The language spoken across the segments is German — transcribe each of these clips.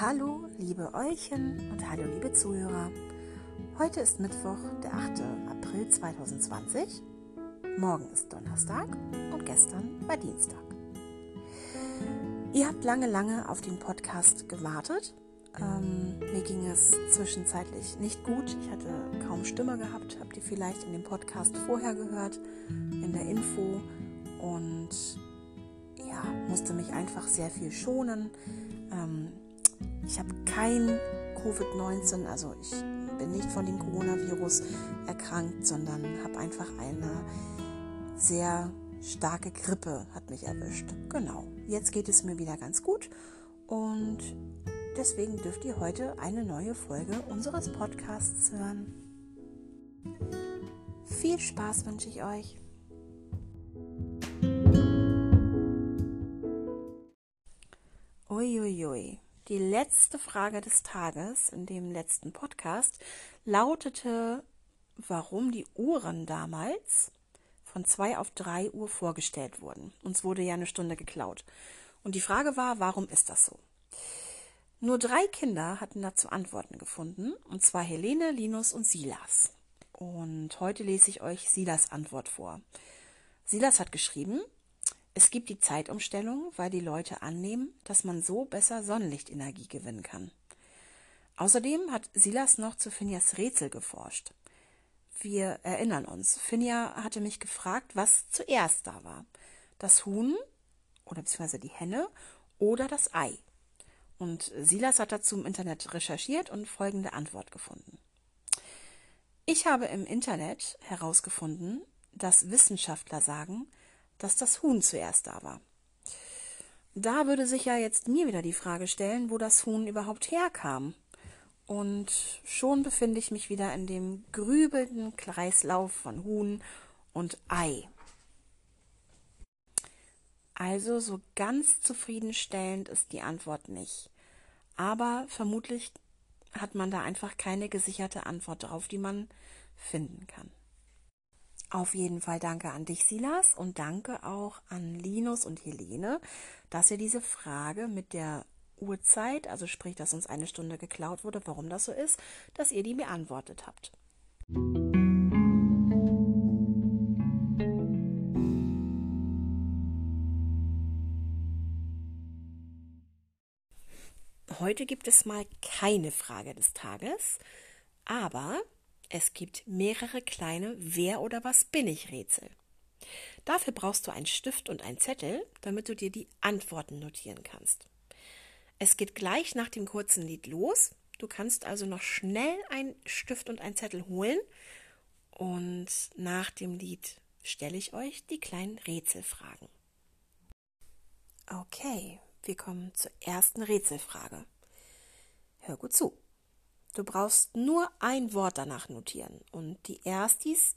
Hallo, liebe Euchen und hallo, liebe Zuhörer. Heute ist Mittwoch, der 8. April 2020. Morgen ist Donnerstag und gestern war Dienstag. Ihr habt lange, lange auf den Podcast gewartet. Ähm, mir ging es zwischenzeitlich nicht gut. Ich hatte kaum Stimme gehabt. Habt ihr vielleicht in dem Podcast vorher gehört, in der Info. Und ja, musste mich einfach sehr viel schonen. Ähm, ich habe kein Covid-19, also ich bin nicht von dem Coronavirus erkrankt, sondern habe einfach eine sehr starke Grippe hat mich erwischt. Genau. Jetzt geht es mir wieder ganz gut und deswegen dürft ihr heute eine neue Folge unseres Podcasts hören. Viel Spaß wünsche ich euch. Uiuiui. Die letzte Frage des Tages in dem letzten Podcast lautete, warum die Uhren damals von zwei auf drei Uhr vorgestellt wurden. Uns wurde ja eine Stunde geklaut. Und die Frage war, warum ist das so? Nur drei Kinder hatten dazu Antworten gefunden, und zwar Helene, Linus und Silas. Und heute lese ich euch Silas Antwort vor. Silas hat geschrieben, es gibt die Zeitumstellung, weil die Leute annehmen, dass man so besser Sonnenlichtenergie gewinnen kann. Außerdem hat Silas noch zu Finjas Rätsel geforscht. Wir erinnern uns, Finja hatte mich gefragt, was zuerst da war. Das Huhn oder beziehungsweise die Henne oder das Ei. Und Silas hat dazu im Internet recherchiert und folgende Antwort gefunden. Ich habe im Internet herausgefunden, dass Wissenschaftler sagen, dass das Huhn zuerst da war. Da würde sich ja jetzt mir wieder die Frage stellen, wo das Huhn überhaupt herkam. Und schon befinde ich mich wieder in dem grübelnden Kreislauf von Huhn und Ei. Also so ganz zufriedenstellend ist die Antwort nicht. Aber vermutlich hat man da einfach keine gesicherte Antwort drauf, die man finden kann. Auf jeden Fall danke an dich, Silas, und danke auch an Linus und Helene, dass ihr diese Frage mit der Uhrzeit, also sprich, dass uns eine Stunde geklaut wurde, warum das so ist, dass ihr die beantwortet habt. Heute gibt es mal keine Frage des Tages, aber es gibt mehrere kleine Wer oder was bin ich Rätsel. Dafür brauchst du einen Stift und einen Zettel, damit du dir die Antworten notieren kannst. Es geht gleich nach dem kurzen Lied los. Du kannst also noch schnell einen Stift und einen Zettel holen und nach dem Lied stelle ich euch die kleinen Rätselfragen. Okay, wir kommen zur ersten Rätselfrage. Hör gut zu. Du brauchst nur ein Wort danach notieren und die Erstis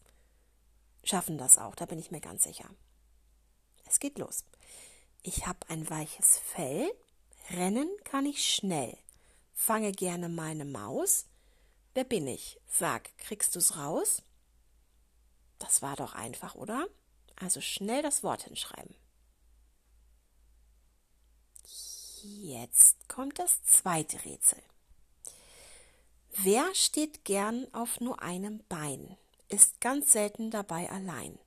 schaffen das auch, da bin ich mir ganz sicher. Es geht los. Ich habe ein weiches Fell, rennen kann ich schnell, fange gerne meine Maus. Wer bin ich? Sag, kriegst du's raus? Das war doch einfach, oder? Also schnell das Wort hinschreiben. Jetzt kommt das zweite Rätsel. Wer steht gern auf nur einem Bein, ist ganz selten dabei allein,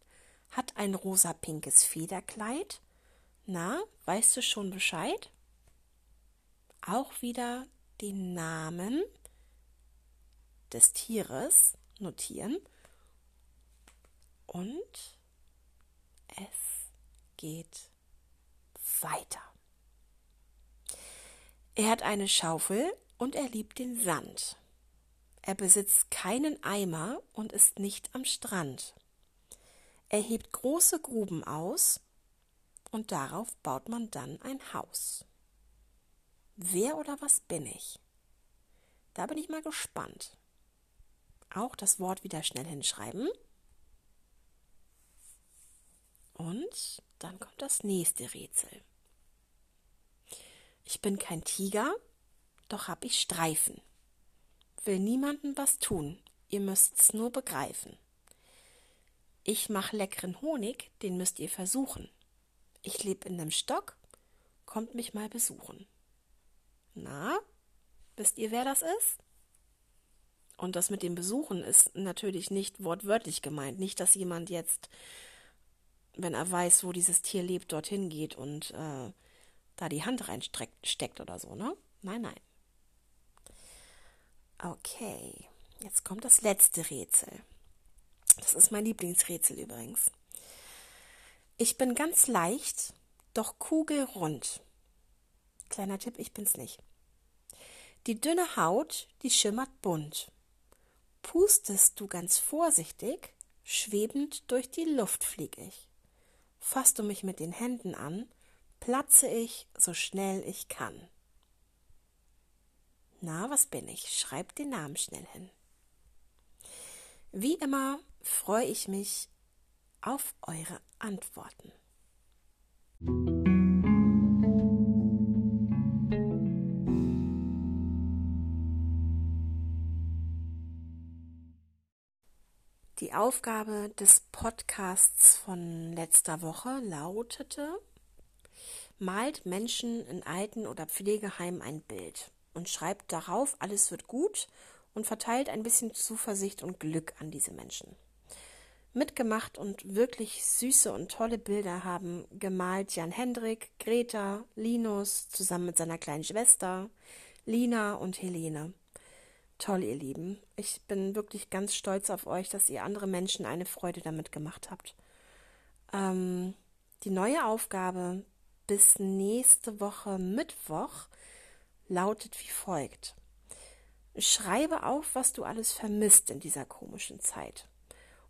hat ein rosa-pinkes Federkleid? Na, weißt du schon Bescheid? Auch wieder den Namen des Tieres notieren und es geht weiter. Er hat eine Schaufel und er liebt den Sand. Er besitzt keinen Eimer und ist nicht am Strand. Er hebt große Gruben aus und darauf baut man dann ein Haus. Wer oder was bin ich? Da bin ich mal gespannt. Auch das Wort wieder schnell hinschreiben. Und dann kommt das nächste Rätsel. Ich bin kein Tiger, doch hab ich Streifen will niemandem was tun, ihr müsst's nur begreifen. Ich mach leckeren Honig, den müsst ihr versuchen. Ich leb in nem Stock, kommt mich mal besuchen. Na, Wisst ihr, wer das ist? Und das mit dem Besuchen ist natürlich nicht wortwörtlich gemeint. Nicht, dass jemand jetzt, wenn er weiß, wo dieses Tier lebt, dorthin geht und äh, da die Hand reinsteckt oder so, ne? Nein, nein. Okay, jetzt kommt das letzte Rätsel. Das ist mein Lieblingsrätsel übrigens. Ich bin ganz leicht, doch kugelrund. Kleiner Tipp, ich bin's nicht. Die dünne Haut, die schimmert bunt. Pustest du ganz vorsichtig, schwebend durch die Luft flieg ich. Fasst du mich mit den Händen an, platze ich, so schnell ich kann. Na, was bin ich? Schreib den Namen schnell hin. Wie immer freue ich mich auf eure Antworten. Die Aufgabe des Podcasts von letzter Woche lautete, malt Menschen in Alten- oder Pflegeheimen ein Bild und schreibt darauf, alles wird gut und verteilt ein bisschen Zuversicht und Glück an diese Menschen. Mitgemacht und wirklich süße und tolle Bilder haben gemalt Jan Hendrik, Greta, Linus zusammen mit seiner kleinen Schwester, Lina und Helene. Toll, ihr Lieben. Ich bin wirklich ganz stolz auf euch, dass ihr andere Menschen eine Freude damit gemacht habt. Ähm, die neue Aufgabe bis nächste Woche Mittwoch lautet wie folgt. Schreibe auf, was du alles vermisst in dieser komischen Zeit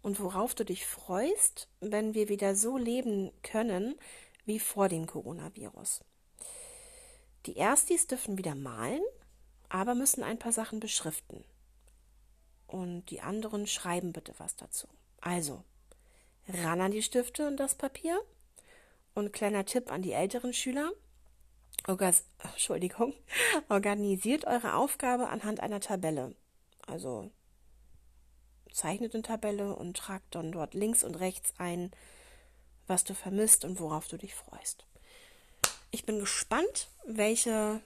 und worauf du dich freust, wenn wir wieder so leben können wie vor dem Coronavirus. Die Erstis dürfen wieder malen aber müssen ein paar Sachen beschriften. Und die anderen schreiben bitte was dazu. Also, ran an die Stifte und das Papier. Und kleiner Tipp an die älteren Schüler. Entschuldigung. Organisiert eure Aufgabe anhand einer Tabelle. Also zeichnet eine Tabelle und tragt dann dort links und rechts ein, was du vermisst und worauf du dich freust. Ich bin gespannt, welche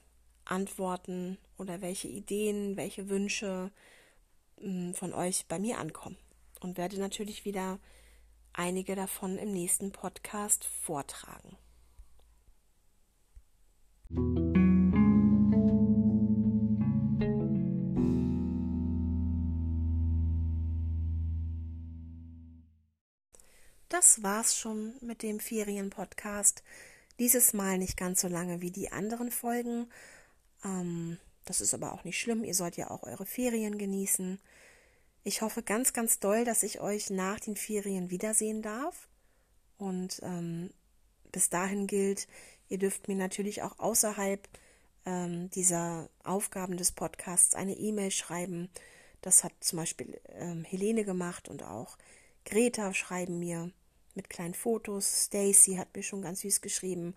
Antworten oder welche Ideen, welche Wünsche hm, von euch bei mir ankommen. Und werde natürlich wieder einige davon im nächsten Podcast vortragen. Das war's schon mit dem Ferienpodcast. Dieses Mal nicht ganz so lange wie die anderen Folgen ähm, das ist aber auch nicht schlimm. Ihr sollt ja auch eure Ferien genießen. Ich hoffe ganz, ganz doll, dass ich euch nach den Ferien wiedersehen darf. Und ähm, bis dahin gilt, ihr dürft mir natürlich auch außerhalb ähm, dieser Aufgaben des Podcasts eine E-Mail schreiben. Das hat zum Beispiel ähm, Helene gemacht und auch Greta schreiben mir mit kleinen Fotos. Stacy hat mir schon ganz süß geschrieben.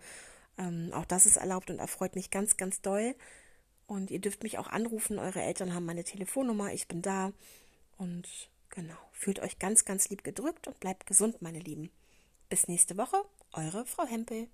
Ähm, auch das ist erlaubt und erfreut mich ganz, ganz doll. Und ihr dürft mich auch anrufen. Eure Eltern haben meine Telefonnummer. Ich bin da. Und genau, fühlt euch ganz, ganz lieb gedrückt und bleibt gesund, meine Lieben. Bis nächste Woche, eure Frau Hempel.